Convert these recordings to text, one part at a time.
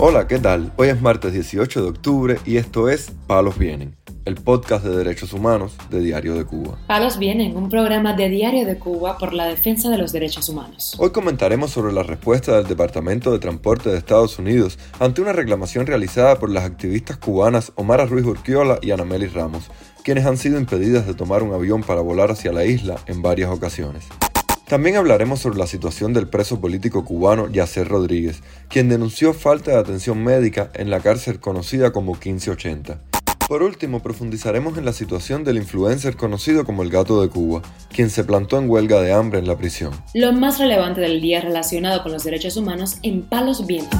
Hola, ¿qué tal? Hoy es martes 18 de octubre y esto es Palos Vienen, el podcast de derechos humanos de Diario de Cuba. Palos Vienen, un programa de Diario de Cuba por la defensa de los derechos humanos. Hoy comentaremos sobre la respuesta del Departamento de Transporte de Estados Unidos ante una reclamación realizada por las activistas cubanas Omara Ruiz Urquiola y Anameli Ramos, quienes han sido impedidas de tomar un avión para volar hacia la isla en varias ocasiones. También hablaremos sobre la situación del preso político cubano Yacer Rodríguez, quien denunció falta de atención médica en la cárcel conocida como 1580. Por último, profundizaremos en la situación del influencer conocido como el Gato de Cuba, quien se plantó en huelga de hambre en la prisión. Lo más relevante del día relacionado con los derechos humanos en Palos Vientos.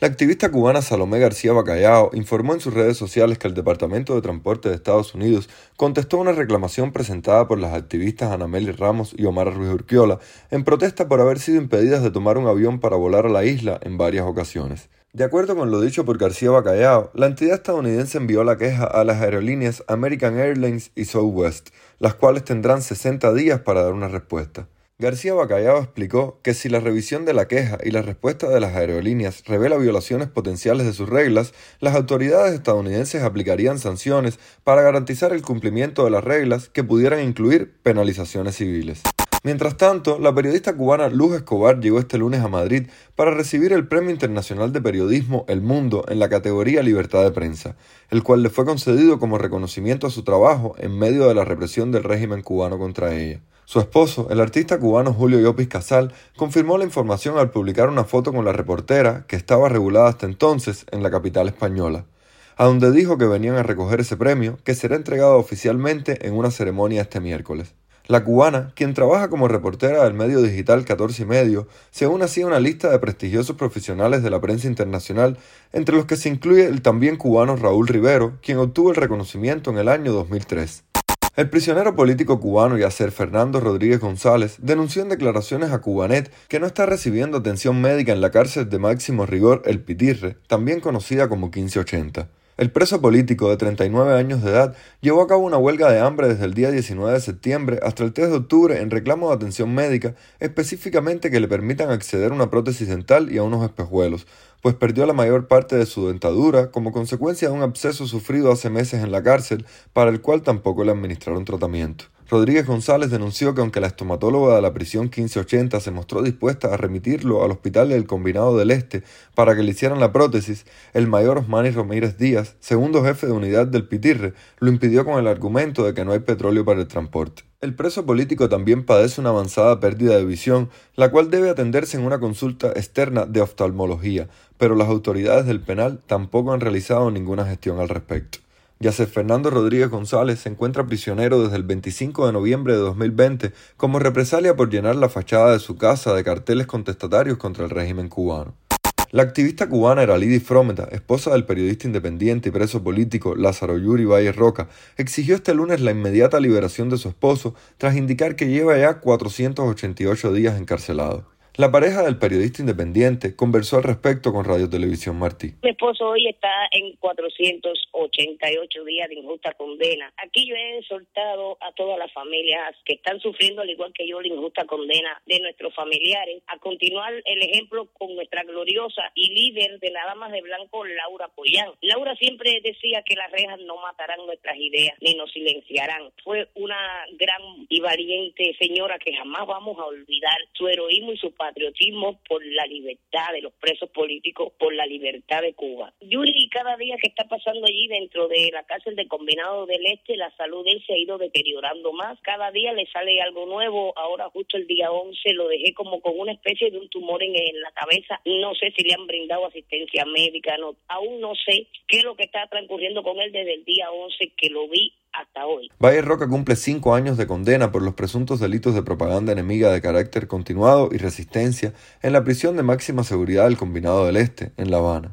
La activista cubana Salomé García Bacallao informó en sus redes sociales que el Departamento de Transporte de Estados Unidos contestó una reclamación presentada por las activistas Anameli Ramos y Omar Ruiz Urquiola en protesta por haber sido impedidas de tomar un avión para volar a la isla en varias ocasiones. De acuerdo con lo dicho por García Bacallao, la entidad estadounidense envió la queja a las aerolíneas American Airlines y Southwest, las cuales tendrán 60 días para dar una respuesta. García Bacallao explicó que si la revisión de la queja y la respuesta de las aerolíneas revela violaciones potenciales de sus reglas, las autoridades estadounidenses aplicarían sanciones para garantizar el cumplimiento de las reglas que pudieran incluir penalizaciones civiles. Mientras tanto, la periodista cubana Luz Escobar llegó este lunes a Madrid para recibir el Premio Internacional de Periodismo El Mundo en la categoría Libertad de Prensa, el cual le fue concedido como reconocimiento a su trabajo en medio de la represión del régimen cubano contra ella. Su esposo, el artista cubano Julio Llopis Casal, confirmó la información al publicar una foto con la reportera, que estaba regulada hasta entonces en la capital española, a donde dijo que venían a recoger ese premio, que será entregado oficialmente en una ceremonia este miércoles. La cubana, quien trabaja como reportera del medio digital 14 y medio, se une así a una lista de prestigiosos profesionales de la prensa internacional, entre los que se incluye el también cubano Raúl Rivero, quien obtuvo el reconocimiento en el año 2003. El prisionero político cubano Yacer Fernando Rodríguez González denunció en declaraciones a Cubanet que no está recibiendo atención médica en la cárcel de máximo rigor El Pitirre, también conocida como 1580. El preso político de 39 años de edad llevó a cabo una huelga de hambre desde el día 19 de septiembre hasta el 3 de octubre en reclamo de atención médica, específicamente que le permitan acceder a una prótesis dental y a unos espejuelos, pues perdió la mayor parte de su dentadura como consecuencia de un absceso sufrido hace meses en la cárcel, para el cual tampoco le administraron tratamiento. Rodríguez González denunció que aunque la estomatóloga de la prisión 1580 se mostró dispuesta a remitirlo al hospital del Combinado del Este para que le hicieran la prótesis, el mayor Osmani Romírez Díaz, segundo jefe de unidad del Pitirre, lo impidió con el argumento de que no hay petróleo para el transporte. El preso político también padece una avanzada pérdida de visión, la cual debe atenderse en una consulta externa de oftalmología, pero las autoridades del penal tampoco han realizado ninguna gestión al respecto. Yacer Fernando Rodríguez González se encuentra prisionero desde el 25 de noviembre de 2020 como represalia por llenar la fachada de su casa de carteles contestatarios contra el régimen cubano. La activista cubana Eralidi Frometa, esposa del periodista independiente y preso político Lázaro Yuri Valle Roca, exigió este lunes la inmediata liberación de su esposo tras indicar que lleva ya 488 días encarcelado. La pareja del periodista independiente conversó al respecto con Radio Televisión Martí. Mi esposo hoy está en 488 días de injusta condena. Aquí yo he exhortado a todas las familias que están sufriendo, al igual que yo, la injusta condena de nuestros familiares, a continuar el ejemplo con nuestra gloriosa y líder de la Dama de Blanco, Laura Poyán. Laura siempre decía que las rejas no matarán nuestras ideas ni nos silenciarán. Fue una gran y valiente señora que jamás vamos a olvidar su heroísmo y su patriotismo por la libertad de los presos políticos, por la libertad de Cuba. Yuri, cada día que está pasando allí dentro de la cárcel de Combinado del Este, la salud de él se ha ido deteriorando más. Cada día le sale algo nuevo. Ahora, justo el día 11, lo dejé como con una especie de un tumor en, la cabeza. No sé si le han brindado asistencia médica, no, aún no sé qué es lo que está transcurriendo con él desde el día 11 que lo vi hasta. Valle Roca cumple cinco años de condena por los presuntos delitos de propaganda enemiga de carácter continuado y resistencia en la prisión de máxima seguridad del Combinado del Este, en La Habana.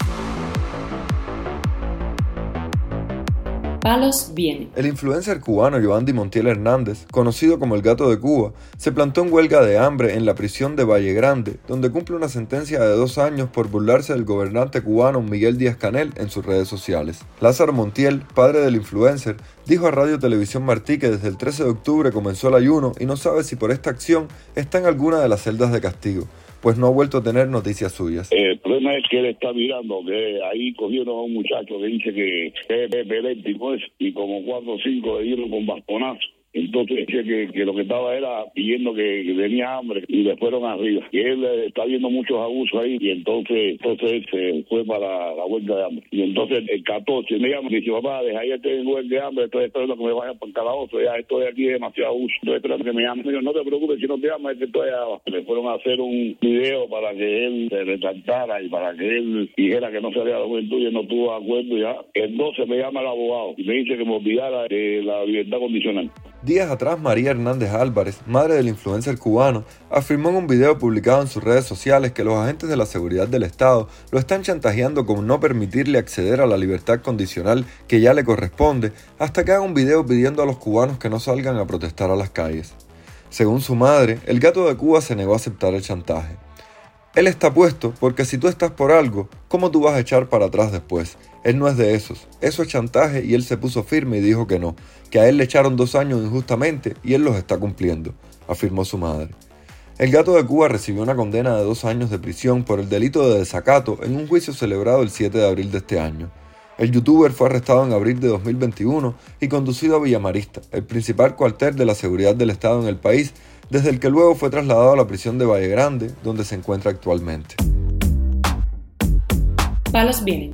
El influencer cubano Giovanni Montiel Hernández, conocido como el Gato de Cuba, se plantó en huelga de hambre en la prisión de Valle Grande, donde cumple una sentencia de dos años por burlarse del gobernante cubano Miguel Díaz Canel en sus redes sociales. Lázaro Montiel, padre del influencer, dijo a Radio Televisión Martí que desde el 13 de octubre comenzó el ayuno y no sabe si por esta acción está en alguna de las celdas de castigo pues no ha vuelto a tener noticias suyas. El problema es que él está mirando que ahí cogieron a un muchacho que dice que es epiléptico y como cuatro o cinco de hilo con bastonazo entonces que, que lo que estaba era pidiendo que, tenía hambre y le fueron arriba. Y él eh, está viendo muchos abusos ahí y entonces entonces se fue para la huelga de hambre. Y entonces el 14 me llama y dice, papá, deja ahí este huelga de hambre, estoy esperando que me vaya para el calabozo, ya estoy aquí demasiado abuso, estoy esperando que me llame. Me dijo, no te preocupes si no te llama, es que estoy abajo. Le fueron a hacer un video para que él se retractara y para que él dijera que no salía la juventud y no tuvo acuerdo ya. El 12 me llama el abogado y me dice que me olvidara de la libertad condicional. Días atrás, María Hernández Álvarez, madre del influencer cubano, afirmó en un video publicado en sus redes sociales que los agentes de la seguridad del Estado lo están chantajeando con no permitirle acceder a la libertad condicional que ya le corresponde hasta que haga un video pidiendo a los cubanos que no salgan a protestar a las calles. Según su madre, el gato de Cuba se negó a aceptar el chantaje. Él está puesto porque si tú estás por algo, ¿cómo tú vas a echar para atrás después? Él no es de esos. Eso es chantaje y él se puso firme y dijo que no, que a él le echaron dos años injustamente y él los está cumpliendo, afirmó su madre. El gato de Cuba recibió una condena de dos años de prisión por el delito de desacato en un juicio celebrado el 7 de abril de este año. El youtuber fue arrestado en abril de 2021 y conducido a Villamarista, el principal cuartel de la seguridad del Estado en el país, desde el que luego fue trasladado a la prisión de Valle Grande, donde se encuentra actualmente. Palos Vienen,